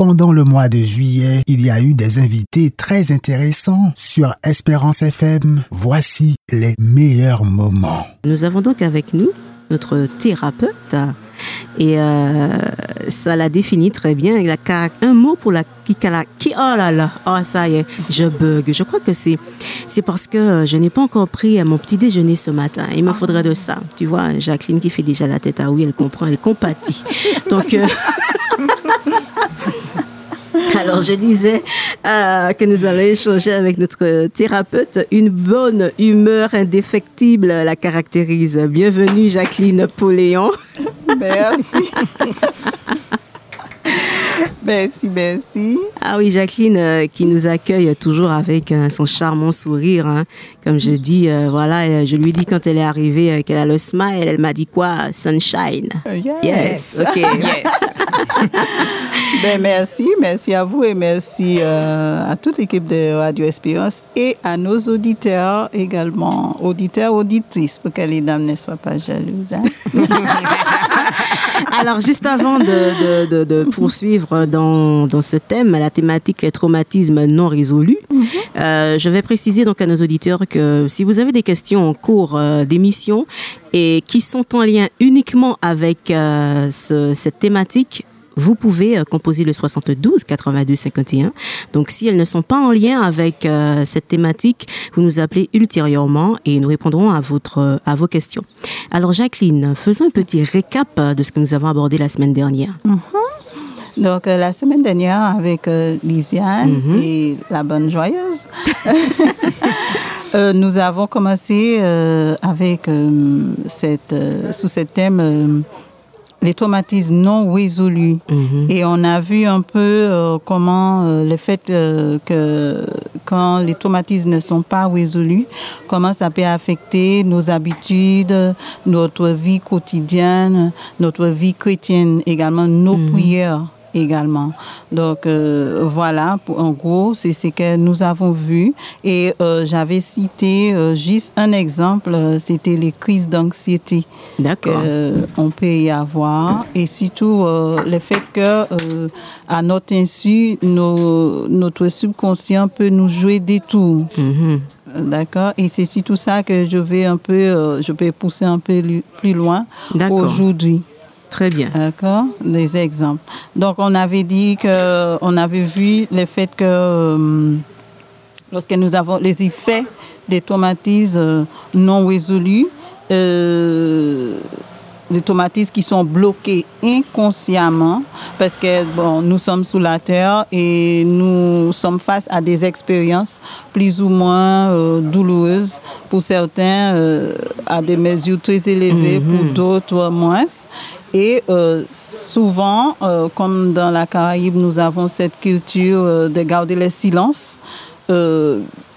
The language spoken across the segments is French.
pendant le mois de juillet, il y a eu des invités très intéressants sur Espérance FM. Voici les meilleurs moments. Nous avons donc avec nous notre thérapeute et euh, ça la définit très bien. Il a un mot pour la qui, oh là là, oh ça y est, je bug. Je crois que c'est c'est parce que je n'ai pas encore pris mon petit déjeuner ce matin. Il me faudrait de ça. Tu vois, Jacqueline qui fait déjà la tête à oui, elle comprend, elle compatit. Donc euh, Alors, je disais euh, que nous allons échanger avec notre thérapeute. Une bonne humeur indéfectible la caractérise. Bienvenue, Jacqueline Napoléon. Merci. Merci, merci. Ah oui, Jacqueline euh, qui nous accueille toujours avec euh, son charmant sourire. Hein. Comme je dis, voilà, je lui dis quand elle est arrivée qu'elle a le smile, elle m'a dit quoi? Sunshine. Yes. yes. OK. Yes. ben, merci, merci à vous et merci euh, à toute l'équipe de Radio Espérance et à nos auditeurs également, auditeurs, auditrices, pour que les dames ne soient pas jalouses. Hein. Alors, juste avant de, de, de, poursuivre dans, dans, ce thème, la thématique les traumatismes non résolus, mhm. euh, je vais préciser donc à nos auditeurs que si vous avez des questions en cours euh, d'émission et qui sont en lien uniquement avec ce, cette thématique, vous pouvez euh, composer le 72 82 51. Donc, si elles ne sont pas en lien avec euh, cette thématique, vous nous appelez ultérieurement et nous répondrons à, votre, à vos questions. Alors, Jacqueline, faisons un petit récap de ce que nous avons abordé la semaine dernière. Mm-hmm. Donc, euh, la semaine dernière, avec Lisiane mm-hmm. et la bonne joyeuse, nous avons commencé avec cette, sous ce thème les traumatismes non résolus. Mhm. Et on a vu un peu euh, comment euh, le fait euh, que quand les traumatismes ne sont pas résolus, comment ça peut affecter nos habitudes, notre vie quotidienne, notre vie chrétienne, également nos mhm. prières également. Donc euh, voilà, en gros, c'est ce que nous avons vu. Et euh, j'avais cité euh, juste un exemple, c'était les crises d'anxiété. D'accord. on peut y avoir. Et surtout le fait que à notre insu, nos, notre subconscient peut nous jouer des tours. Mm-hmm. D'accord. Et c'est surtout ça que je vais un peu, je vais pousser un peu plus loin aujourd'hui. Très bien. D'accord, des exemples. Donc, on avait dit que, on avait vu le fait que euh, lorsque nous avons les effets des traumatismes euh, non résolus, euh, des traumatismes qui sont bloqués inconsciemment parce que bon, nous sommes sous la terre et nous sommes face à des expériences plus ou moins douloureuses pour certains à des mesures très élevées pour mhm. d'autres moins et euh, souvent, euh, comme dans la Caraïbe, nous avons cette culture euh, de garder le silence.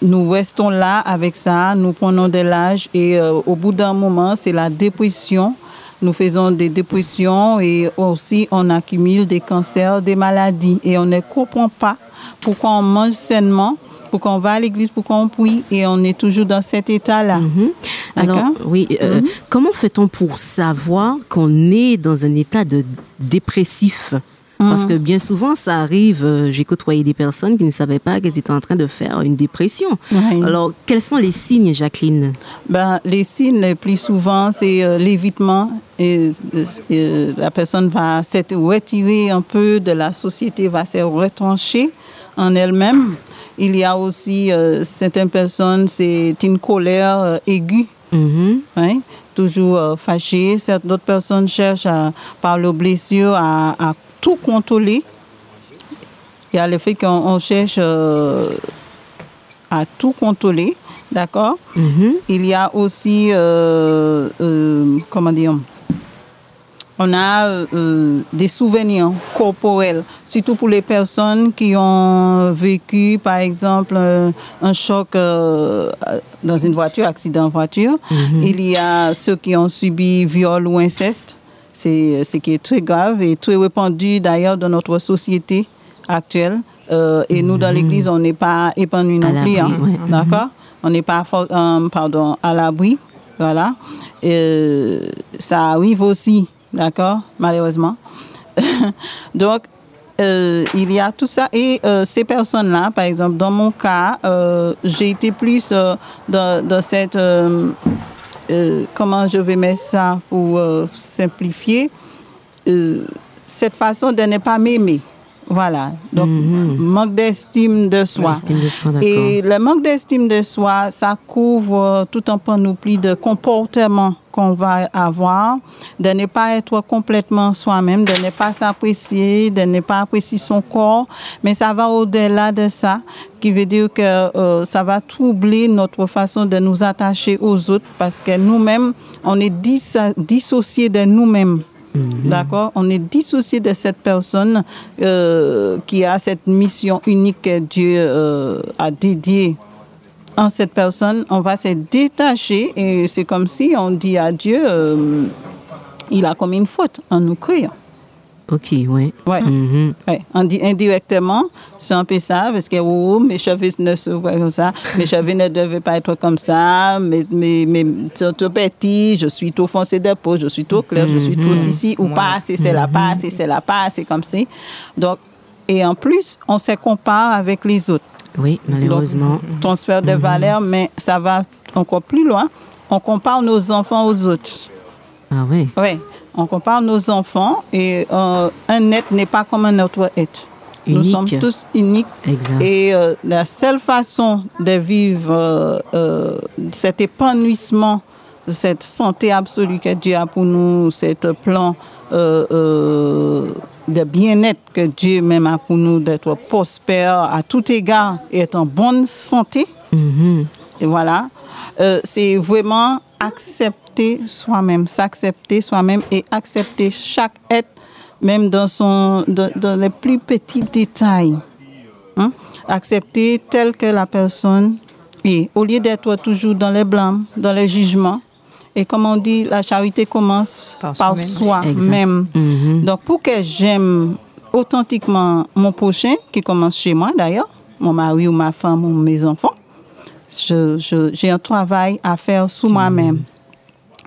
nous restons là avec ça, nous prenons de l'âge et au bout d'un moment, c'est la dépression. Nous faisons des dépressions et aussi on accumule des cancers, des maladies et on ne comprend pas pourquoi on mange sainement pour qu'on va à l'église, pour qu'on prie, et on est toujours dans cet état-là. Mhm. Alors, oui, euh, mhm. comment fait-on pour savoir qu'on est dans un état de dépressif? Parce que mhm. bien souvent, ça arrive, euh, j'ai côtoyé des personnes qui ne savaient pas qu'elles étaient en train de faire une dépression. Alors, quels sont les signes, Jacqueline? Ben, Les signes les plus souvent, c'est euh, l'évitement. Et, la personne va s'être retirée un peu de la société, va se retrancher en elle-même. Il y a aussi euh, certaines personnes, c'est une colère euh, aiguë, mm-hmm. toujours euh, fâchée. D'autres personnes cherchent par le blessure à, tout contrôler. Il y a le fait qu'on cherche à tout contrôler, d'accord? Mm-hmm. Il y a aussi, comment dire, on a euh, euh, des souvenirs corporels, surtout pour les personnes qui ont vécu, par exemple, euh, un choc dans une voiture, accident de voiture. Mhm. Il y a ceux qui ont subi viol ou inceste. C'est ce qui est très grave et très répandu d'ailleurs dans notre société actuelle. et nous, dans mhm. l'Église, on n'est pas épanouis non plus. Hein. D'accord? On n'est pas pardon, à l'abri. Voilà. ça arrive aussi D'accord? Malheureusement. Donc, euh, il y a tout ça. Et euh, ces personnes-là, par exemple, dans mon cas, euh, j'ai été plus dans, cette... comment je vais mettre ça pour simplifier cette façon de ne pas m'aimer. Voilà. Donc, manque d'estime de soi. De soi. Et le manque d'estime de soi, ça couvre tout un panoplie de comportements qu'on va avoir, de ne pas être complètement soi-même, de ne pas s'apprécier, de ne pas apprécier son corps, mais ça va au-delà de ça, qui veut dire que euh, ça va troubler notre façon de nous attacher aux autres parce que nous-mêmes, on est dis- dissociés de nous-mêmes. D'accord On est dissocié de cette personne euh, qui a cette mission unique que Dieu euh, a dédiée en cette personne. On va se détacher et c'est comme si on dit à Dieu, euh, il a commis une faute en nous créant. Ok. Mhm. Ouais, on dit indirectement, c'est un peu ça, parce que oh, mes cheveux ne se voient comme ça, mes cheveux ne devaient pas être comme ça, mes, mes, mes sont trop petits, je suis trop foncé de peau, je suis trop clair, je suis trop ici, ou pas assez, c'est là, pas assez, c'est là, pas assez, comme ça. Donc, et en plus, on se compare avec les autres. Oui, malheureusement. Donc, transfert de valeur, mais ça va encore plus loin. On compare nos enfants aux autres. Ah ouais. Oui, on compare nos enfants et euh, un être n'est pas comme un autre être. Nous sommes tous uniques. Exact. Et euh, la seule façon de vivre euh, cet épanouissement, cette santé absolue que Dieu a pour nous, cet plan de bien-être que Dieu même a pour nous, d'être prospère à tout égard et être en bonne santé, Mhm. et voilà. C'est vraiment accepter soi-même, s'accepter soi-même et accepter chaque être, même dans, son, dans, dans les plus petits détails. Hein? Accepter tel que la personne est, au lieu d'être toujours dans les blâmes, dans les jugements. Et comme on dit, la charité commence Par par soi-même. Mhm. Donc, pour que j'aime authentiquement mon prochain, qui commence chez moi d'ailleurs, mon mari ou ma femme ou mes enfants, je- je- j'ai un travail à faire sous moi-même.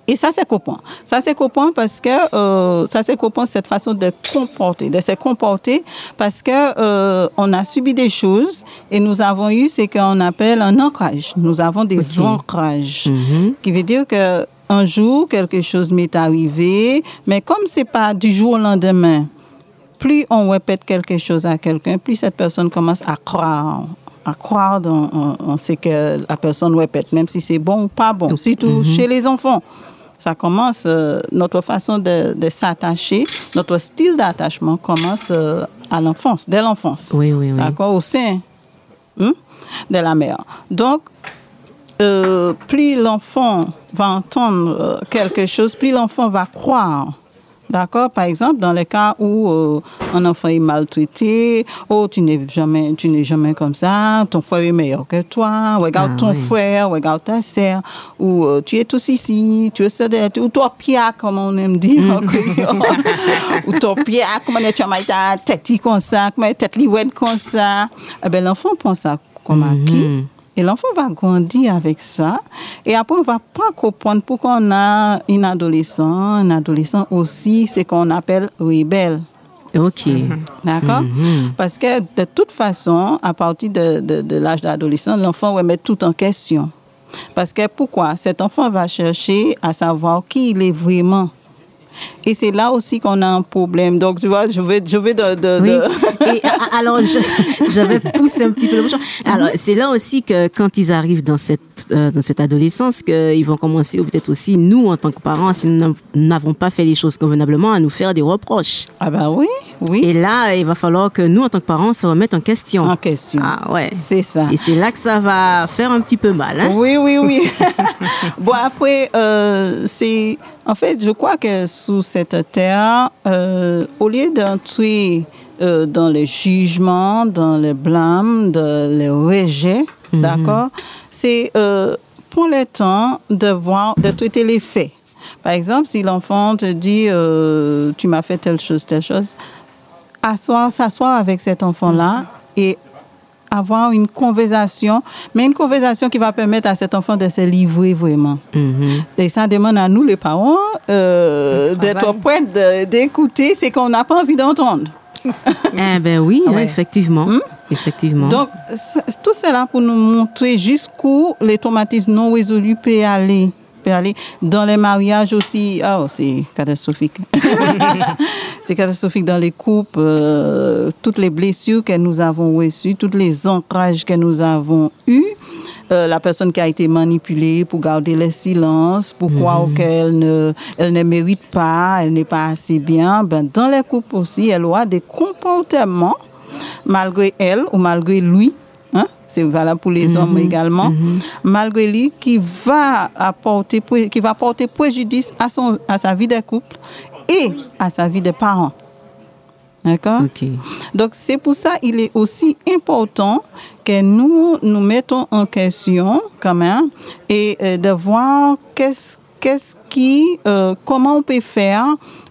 Et ça, c'est copain. Ça, c'est copain parce que euh, ça, c'est copain cette façon de comporter, de se comporter parce que euh, on a subi des choses et nous avons eu ce qu'on appelle un ancrage. Nous avons des ancrages, Mhm. qui veut dire que un jour quelque chose m'est arrivé, mais comme c'est pas du jour au lendemain, plus on répète quelque chose à quelqu'un, plus cette personne commence à croire, à croire dans en- en ce que la personne répète, même si c'est bon ou pas bon. Surtout chez les enfants. Ça commence, euh, notre façon de, de s'attacher, notre style d'attachement commence euh, à l'enfance, dès l'enfance. Oui, oui, oui. D'accord, au sein hein, de la mère. Donc, euh, plus l'enfant va entendre quelque chose, plus l'enfant va croire. D'accord? Par exemple, dans le cas où euh, un enfant est maltraité, oh, tu n'es jamais, tu n'es jamais comme ça, ton frère est meilleur que toi, regarde Ah, ton oui. frère, regarde ta sœur, ou euh, tu es tous ici, tu es de- ou toi, Pierre, comme on aime dire créole. ou toi, Pierre, comment tu as tête comme ça, comment tête comme ça? Eh ben, l'enfant prend ça comme acquis. Et l'enfant va grandir avec ça. Et après, on va pas comprendre pourquoi on a une adolescent, un adolescent aussi, c'est qu'on appelle rebelle. Ok. D'accord? Parce que de toute façon, à partir de, de- de l'âge d'adolescent, l'enfant va mettre tout en question. Parce que pourquoi? Cet enfant va chercher à savoir qui il est vraiment. Et c'est là aussi qu'on a un problème. Donc, tu vois, je vais, je vais de... de- Oui. de- Et, a- alors, je, je vais pousser un petit peu le bouchon. Alors, c'est là aussi que quand ils arrivent dans cette, euh, dans cette adolescence, qu'ils vont commencer, ou peut-être aussi nous, en tant que parents, si nous n'av- n'avons pas fait les choses convenablement, à nous faire des reproches. Ah ben oui, oui, Et là, il va falloir que nous, en tant que parents, se remettent en question. en question. Ah ouais. C'est ça. Et c'est là que ça va faire un petit peu mal. Hein? Oui, oui, oui. bon, après, euh, c'est. En fait, je crois que sous cette terre, euh, au lieu d'entrer euh, dans le jugement, dans le blâme, dans le rejet, d'accord, c'est prendre le temps de voir, de traiter les faits. Par exemple, si l'enfant te dit euh, Tu m'as fait telle chose, telle chose, s'asseoir avec cet enfant-là et avoir une conversation, mais une conversation qui va permettre à cet enfant de se livrer vraiment. Mhm. Et ça demande à nous, les parents, euh, d'être prêts de- d'écouter ce qu'on n'a pas envie d'entendre. Eh ben oui, effectivement. Effectivement. Donc, c'est- tout cela pour nous montrer jusqu'où les traumatismes non résolus peuvent aller. Aller. Dans les mariages aussi, oh, c'est catastrophique. c'est catastrophique dans les couples. euh, toutes les blessures que nous avons reçues, tous les ancrages que nous avons eus. euh, la personne qui a été manipulée pour garder le silence, pour croire qu'elle ne, elle ne mérite pas, elle n'est pas assez bien. Ben, dans les couples aussi, elle aura des comportements malgré elle ou malgré lui, hein, c'est valable pour les hommes également, malgré lui, qui va apporter, qui va porter préjudice à, son, à sa vie de couple et à sa vie de parents. D'accord? Donc, c'est pour ça il est aussi important que nous nous mettons en question quand même et euh, de voir qu'est-ce qu'est-ce qui, euh, comment on peut faire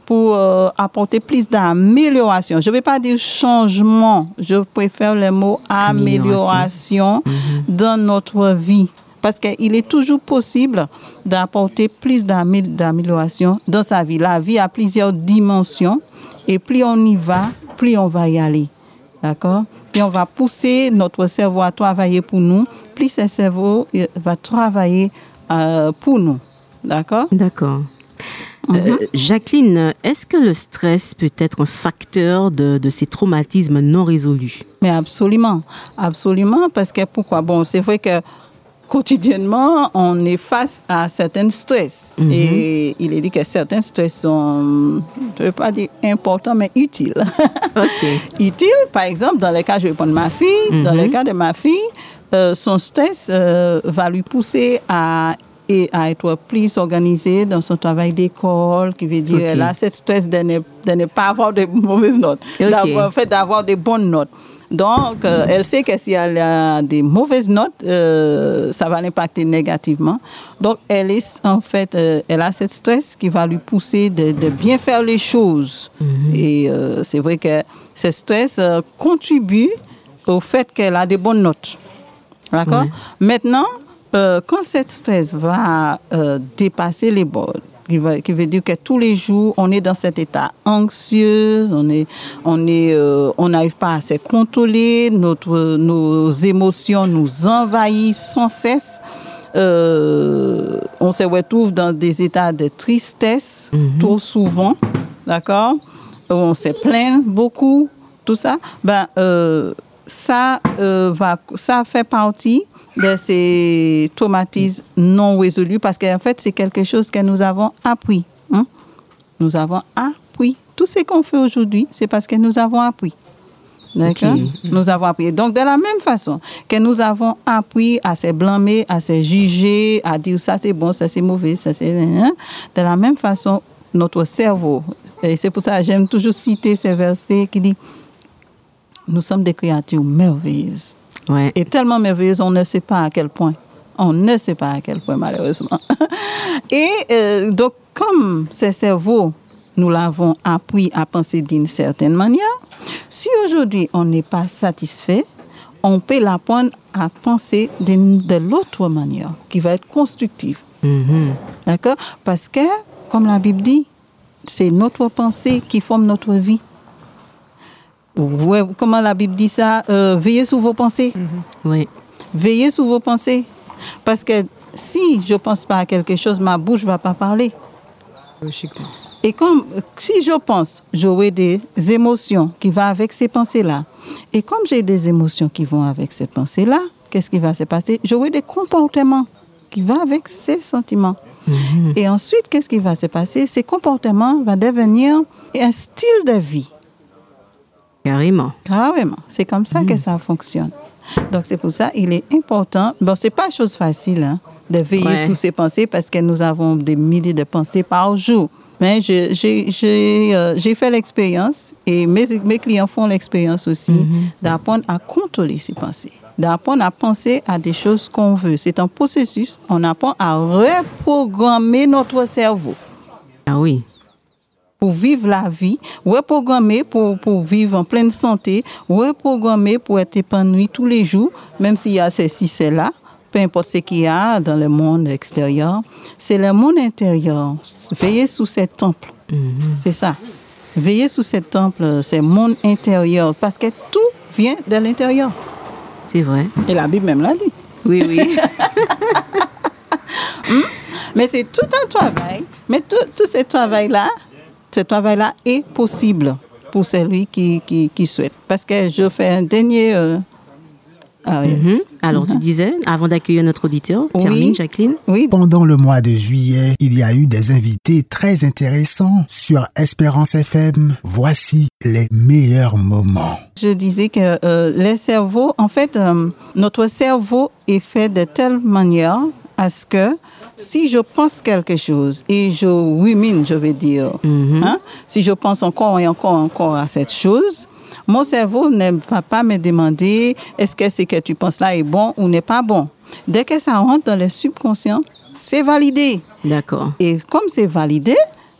pour euh, apporter plus d'amélioration. Je ne vais pas dire changement, je préfère le mot amélioration dans notre vie. Parce qu'il est toujours possible d'apporter plus d'amé- d'amélioration dans sa vie. La vie a plusieurs dimensions et plus on y va, plus on va y aller. D'accord? Puis on va pousser notre cerveau à travailler pour nous, plus ce cerveau euh, va travailler euh, pour nous. D'accord? D'accord. Euh, Jacqueline, est-ce que le stress peut être un facteur de, de ces traumatismes non résolus? Mais absolument, absolument, parce que pourquoi? Bon, c'est vrai que quotidiennement, on est face à certains stress. Et il est dit que certains stress sont, je ne veux pas dire importants, mais utiles. Ok. utile. Par exemple, dans le cas, je vais prendre ma fille, dans le cas de ma fille, euh, son stress euh, va lui pousser à, et à être plus organisée dans son travail d'école, qui veut dire Ok. elle a cette stress de ne, de ne pas avoir de mauvaises notes, Ok. d'avoir, en fait d'avoir des bonnes notes. Donc, euh, elle sait que si elle a des mauvaises notes, euh, ça va l'impacter négativement. Donc, elle est en fait, euh, elle a cette stress qui va lui pousser de, de bien faire les choses. Et euh, c'est vrai que ce stress contribue au fait qu'elle a des bonnes notes. D'accord? Maintenant, euh, quand cette stress va euh, dépasser les bords, qui, va- qui veut dire que tous les jours, on est dans cet état anxieux, on est, on est, euh, on n'arrive pas à se contrôler, notre, nos émotions nous envahissent sans cesse. Euh, on se retrouve dans des états de tristesse trop souvent, d'accord? On se plaint beaucoup, tout ça. Ben, euh, ça, euh, va, ça fait partie de ces traumatismes non résolus parce qu'en fait, c'est quelque chose que nous avons appris. hein. Nous avons appris. Tout ce qu'on fait aujourd'hui, c'est parce que nous avons appris. D'accord? Ok. Nous avons appris. Donc, de la même façon que nous avons appris à se blâmer, à se juger, à dire ça c'est bon, ça c'est mauvais, ça c'est. hein, De la même façon, notre cerveau, et c'est pour ça que j'aime toujours citer ces versets qui dit Nous sommes des créatures merveilleuses. Ouais. Et tellement merveilleuses, on ne sait pas à quel point. On ne sait pas à quel point, malheureusement. Et euh, donc, comme ces cerveaux, nous l'avons appris à penser d'une certaine manière, si aujourd'hui on n'est pas satisfait, on peut l'apprendre à penser de l'autre manière, qui va être constructive. Mhm. D'accord? Parce que, comme la Bible dit, c'est notre pensée qui forme notre vie. Ouais, comment la Bible dit ça? Euh, Veillez sur vos pensées. Ouais. Veillez sur vos pensées. Parce que si je ne pense pas à quelque chose, ma bouche ne va pas parler. Et comme si je pense, j'aurai des émotions qui vont avec ces pensées-là. Et comme j'ai des émotions qui vont avec ces pensées-là, qu'est-ce qui va se passer? J'aurai des comportements qui vont avec ces sentiments. Et ensuite, qu'est-ce qui va se passer? Ces comportements vont devenir un style de vie. Carrément. Carrément. C'est comme ça que ça fonctionne. Donc, c'est pour ça il est important. Bon, c'est pas chose facile hein, de veiller Ouais. sous ses pensées parce que nous avons des milliers de pensées par jour. Mais j'ai euh, j'ai fait l'expérience et mes, mes clients font l'expérience aussi d'apprendre à contrôler ses pensées, d'apprendre à penser à des choses qu'on veut. C'est un processus. On apprend à reprogrammer notre cerveau Ah oui. Pour vivre la vie, reprogrammer pour, pour vivre en pleine santé, reprogrammer pour être épanoui tous les jours, même s'il y a ceci, c'est-là, peu importe ce qu'il y a dans le monde extérieur. C'est le monde intérieur. Veillez sous ces temples. C'est ça. veiller sous ce temple, c'est monde intérieur, parce que tout vient de l'intérieur. C'est vrai. Et la Bible même l'a dit. Oui, oui. Mais c'est tout un travail. Mais tout, tout ce travail-là, ce travail-là est possible pour celui qui, qui, qui souhaite. Parce que je fais un dernier... euh, ah oui. Mhm. Alors, tu disais, avant d'accueillir notre auditeur, Oui. termine, Jacqueline. Oui, Pendant le mois de juillet, il y a eu des invités très intéressants sur Espérance FM. Voici les meilleurs moments. Je disais que euh, les cerveaux, en fait, euh, notre cerveau est fait de telle manière à ce que si je pense quelque chose et je rumine, je vais dire, hein, si je pense encore et encore encore à cette chose, mon cerveau ne va pas me demander est-ce que ce que tu penses là est bon ou n'est pas bon. Dès que ça rentre dans le subconscient, c'est validé. D'accord. Et comme c'est validé,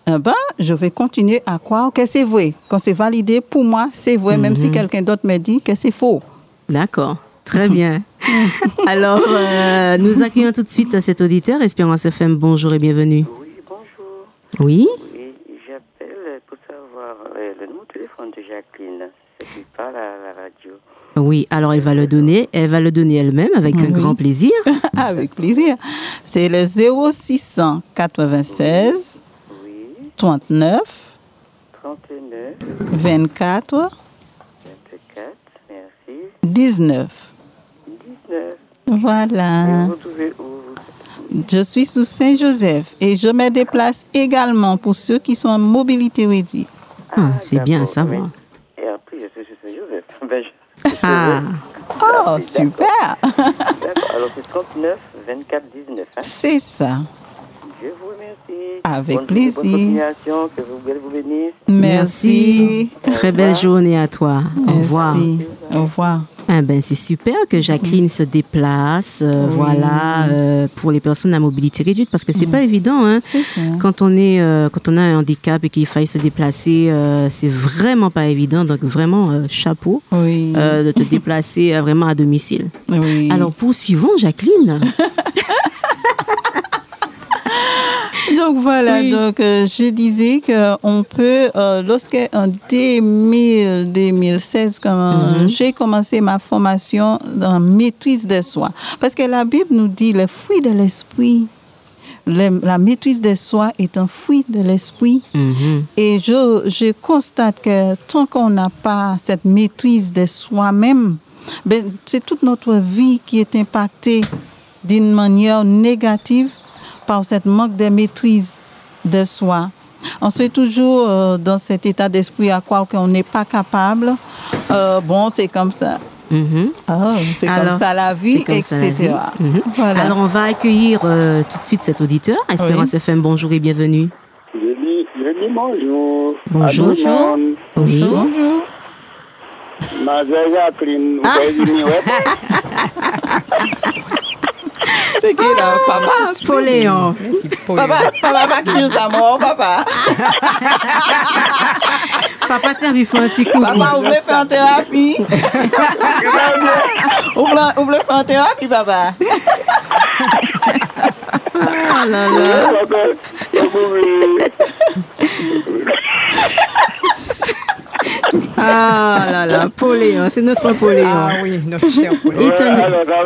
eh ben, je vais continuer à croire que c'est vrai. Quand c'est validé, pour moi, c'est vrai, même si quelqu'un d'autre me dit que c'est faux. D'accord. Très bien. Alors, euh, nous accueillons tout de suite cet auditeur. Espérance FM, bonjour et bienvenue. Oui, bonjour. Oui. Oui, j'appelle pour savoir euh, le numéro de téléphone de Jacqueline, ce qui parle à la radio. Oui, alors elle va le donner. Elle va le donner elle-même avec un grand plaisir. Avec plaisir. C'est le 0696 Oui, 39 39, 24 24, merci, 19. 19. Et Voilà. Je suis sous Saint-Joseph et je me déplace également pour ceux qui sont en mobilité réduite. Ah, c'est bien à savoir. oui. Et après, je suis sur Saint-Joseph. Ben, je- Ah, Oh, oui, super! D'accord, alors c'est 39, 24, 19. Hein? C'est ça. Je vous remercie. Avec Bonne- plaisir. Bonne que vous, vous bénisse. Merci. Très belle journée à toi. Au revoir. Merci. Au revoir. Ah ben, c'est super que Jacqueline se déplace, euh, voilà, euh, pour les personnes à mobilité réduite, parce que c'est pas évident, hein. Ça. Quand on est, euh, quand on a un handicap et qu'il faille se déplacer, c'est vraiment pas évident. Donc vraiment chapeau Oui. de te déplacer vraiment à domicile. oui. Alors poursuivons, Jacqueline. Donc voilà, Oui. donc euh, je disais qu'on peut, euh, lorsque en 2000, 2016, comme, euh, Mhm. j'ai commencé ma formation dans maîtrise de soi. Parce que la Bible nous dit le fruit de l'esprit. Le- la maîtrise de soi est un fruit de l'esprit. Mhm. Et je, je constate que tant qu'on n'a pas cette maîtrise de soi-même, ben, c'est toute notre vie qui est impactée d'une manière négative par cette manque de maîtrise de soi. On se toujours euh, dans cet état d'esprit à croire qu'on n'est pas capable. Euh, bon, c'est comme ça. Ah, c'est comme Alors, ça la vie, la etc. Mhm. Voilà. Alors on va accueillir euh, tout de suite cet auditeur. Espérance FM, bonjour et bienvenue. Je dis, je dis bonjour. Bonjour. Monde. Oui. Bonjour. Papa? Poléon. Papa, papa, papa qui joue sa mort, papa. Papa, tiens, il faut un petit coup. Papa, vous voulez faire en thérapie? Vous voulez, vous voulez faire en thérapie, papa? Oh là là. Ah là là, Poléon, c'est notre Poléon. Ah oui, notre cher tenait- Alors, ça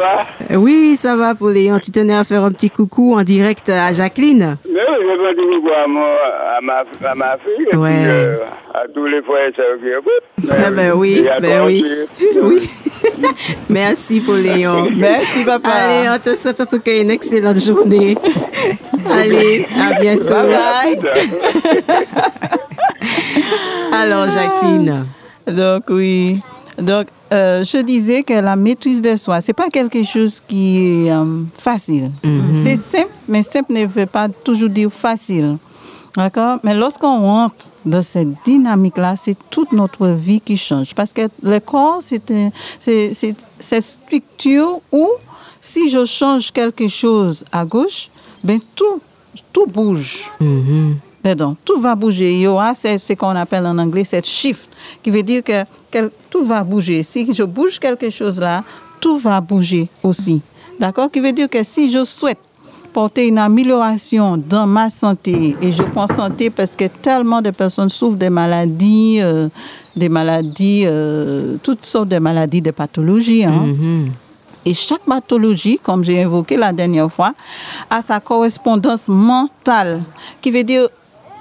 va Oui, ça va, Poléon. Tu tenais à faire un petit coucou en direct à Jacqueline. Mais oui, je vais dire beaucoup à, mon- à, ma, à ma fille et Ouais. puis euh, à tous les frères et sœurs qui écoutent. Ah ben oui, ben oui. Oui. Merci, Poléon. Merci, papa. Allez, on te souhaite en tout cas une excellente journée. Allez, à bientôt. Bye bye. Alors, Jacqueline. Donc, oui. Donc, euh, je disais que la maîtrise de soi, c'est pas quelque chose qui est euh, facile. C'est simple, mais simple ne veut pas toujours dire facile. D'accord? Mais lorsqu'on rentre dans cette dynamique-là, c'est toute notre vie qui change. Parce que le corps, c'est cette structure où, si je change quelque chose à gauche, ben tout, tout bouge dedans. Tout va bouger. Il y aura ce qu'on appelle en anglais cette shift, qui veut dire que, que tout va bouger. Si je bouge quelque chose là, tout va bouger aussi. D'accord? Qui veut dire que si je souhaite porter une amélioration dans ma santé, et je prends santé parce que tellement de personnes souffrent des maladies, euh, des maladies, euh, toutes sortes de maladies, de pathologies. hein. Et chaque pathologie, comme j'ai évoqué la dernière fois, a sa correspondance mentale, qui veut dire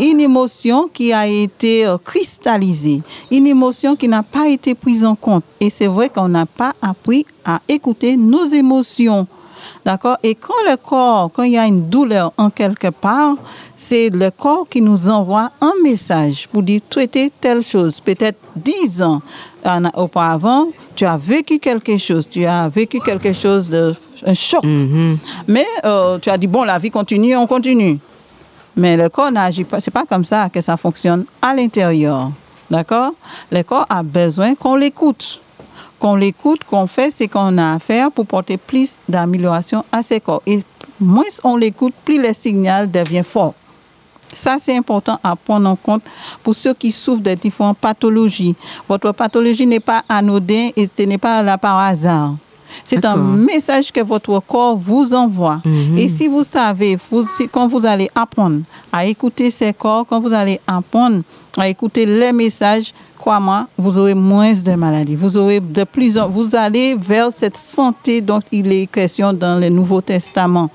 une émotion qui a été euh, cristallisée, une émotion qui n'a pas été prise en compte. Et c'est vrai qu'on n'a pas appris à écouter nos émotions. D'accord? Et quand le corps, quand il y a une douleur en quelque part, c'est le corps qui nous envoie un message pour dire traiter telle chose. Peut-être dix ans auparavant, tu as vécu quelque chose, tu as vécu quelque chose de un choc. Mais euh, tu as dit bon, la vie continue, on continue. Mais le corps n'agit pas, c'est pas comme ça que ça fonctionne à l'intérieur. D'accord? Le corps a besoin qu'on l'écoute. Qu'on l'écoute, qu'on fait ce qu'on a à faire pour porter plus d'amélioration à ses corps. Et moins on l'écoute, plus le signal devient fort. Ça, c'est important à prendre en compte pour ceux qui souffrent de différentes pathologies. Votre pathologie n'est pas anodin et ce n'est pas là par hasard. C'est un message que votre corps vous envoie. Et si vous savez, vous, quand vous allez apprendre à écouter ces corps, quand vous allez apprendre à écouter les messages, crois-moi, vous aurez moins de maladies. Vous aurez de plus en, vous allez vers cette santé dont il est question dans le Nouveau Testament.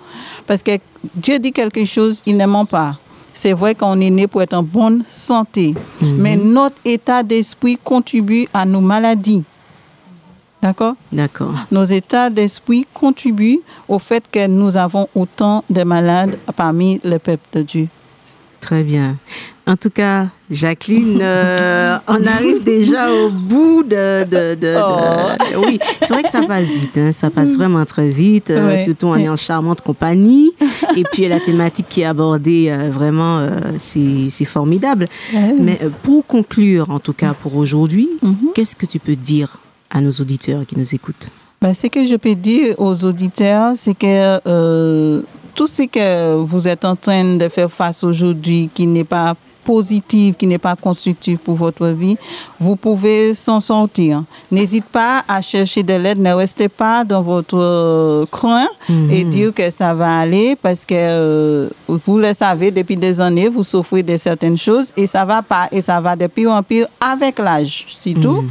Parce que Dieu dit quelque chose, il ne ment pas. C'est vrai qu'on est né pour être en bonne santé, mais notre état d'esprit contribue à nos maladies. D'accord? D'accord. nos états d'esprit contribuent au fait que nous avons autant de malades parmi le peuple de Dieu. Très bien. En tout cas, Jacqueline, euh, on arrive déjà au bout de... de, de- de- Oui, c'est vrai que ça passe vite. hein, ça passe vraiment très vite. euh. Surtout, on est en charmante compagnie. Et puis, la thématique qui est abordée, euh, vraiment, c'est formidable. Mais pour conclure, en tout cas pour aujourd'hui, qu'est-ce que tu peux dire à nos auditeurs qui nous écoutent. Ben, ce que je peux dire aux auditeurs, c'est que euh, tout ce que vous êtes en train de faire face aujourd'hui, qui n'est pas positif, qui n'est pas constructif pour votre vie, vous pouvez s'en sortir. N'hésitez pas à chercher de l'aide, ne restez pas dans votre euh, coin et dire que ça va aller parce que euh, vous le savez, depuis des années, vous souffrez de certaines choses et ça va pas et ça va de pire en pire avec l'âge, c'est tout.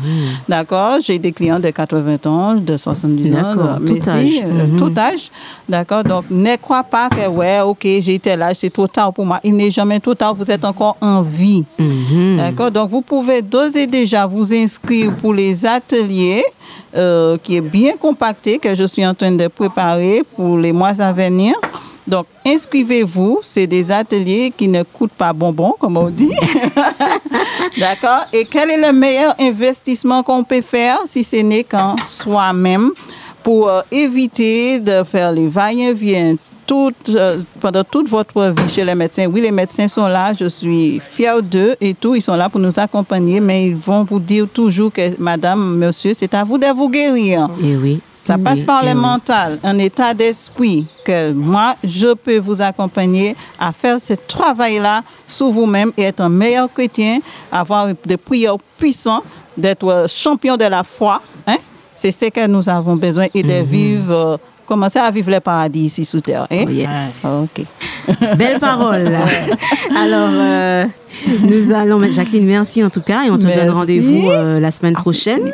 D'accord? J'ai des clients de 80 ans, de 70 ans, tout mais si, âge. euh, Mhm. tout âge. D'accord? Donc, ne crois pas que, ouais, OK, j'ai tel âge, c'est trop tard pour moi. Il n'est jamais trop tard, vous êtes encore en vie. Mhm. D'accord? Donc, vous pouvez d'ores et déjà vous inscrire pour les ateliers euh, qui est bien compacté, que je suis en train de préparer pour les mois à venir. Donc, inscrivez-vous. C'est des ateliers qui ne coûtent pas bonbon, comme on dit. D'accord? Et quel est le meilleur investissement qu'on peut faire si ce n'est qu'en soi-même pour euh, éviter de faire les va-et-vient toute, euh, pendant toute votre vie chez les médecins. Oui, les médecins sont là, je suis fière d'eux et tout, ils sont là pour nous accompagner, mais ils vont vous dire toujours que, madame, monsieur, c'est à vous de vous guérir. Eh oui. Ça passe Oui, par eh le oui. mental, un état d'esprit que moi, je peux vous accompagner à faire ce travail-là sur vous-même et être un meilleur chrétien, avoir des prières puissantes, d'être champion de la foi. Hein? C'est ce que nous avons besoin et de vivre, euh, commencer à vivre le paradis ici sous terre. hein? Oh, yes. OK. Belle parole. Alors, euh, nous allons, Jacqueline, merci en tout cas, et on te donne rendez-vous euh, la semaine prochaine,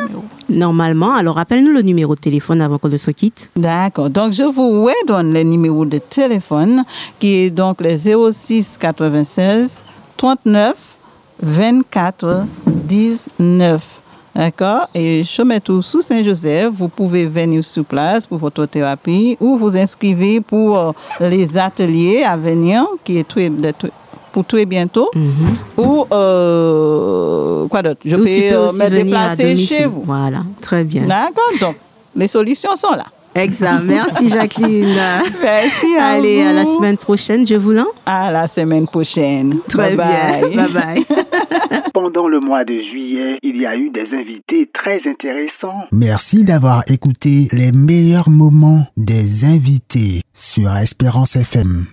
normalement. Alors, rappelle-nous le numéro de téléphone avant qu'on ne se quitte. D'accord. Donc, je vous redonne le numéro de téléphone qui est donc le 06 96 39 24 19. D'accord? Et je mets tout sous Saint-Joseph. Vous pouvez venir sur place pour votre thérapie ou vous inscrivez pour euh, les ateliers à venir qui est très, pour très bientôt. Ou euh, quoi d'autre? Je Ou peux, euh, me déplacer chez vous. Voilà, très bien. D'accord? Donc, les solutions sont là. Exact. Merci, Jacqueline. Merci à Allez, à la semaine prochaine, je vous l'en. À la semaine prochaine. Très Bye bien. bye. Bye bye. Pendant le mois de juillet, il y a eu des invités très intéressants. Merci d'avoir écouté les meilleurs moments des invités sur Espérance FM.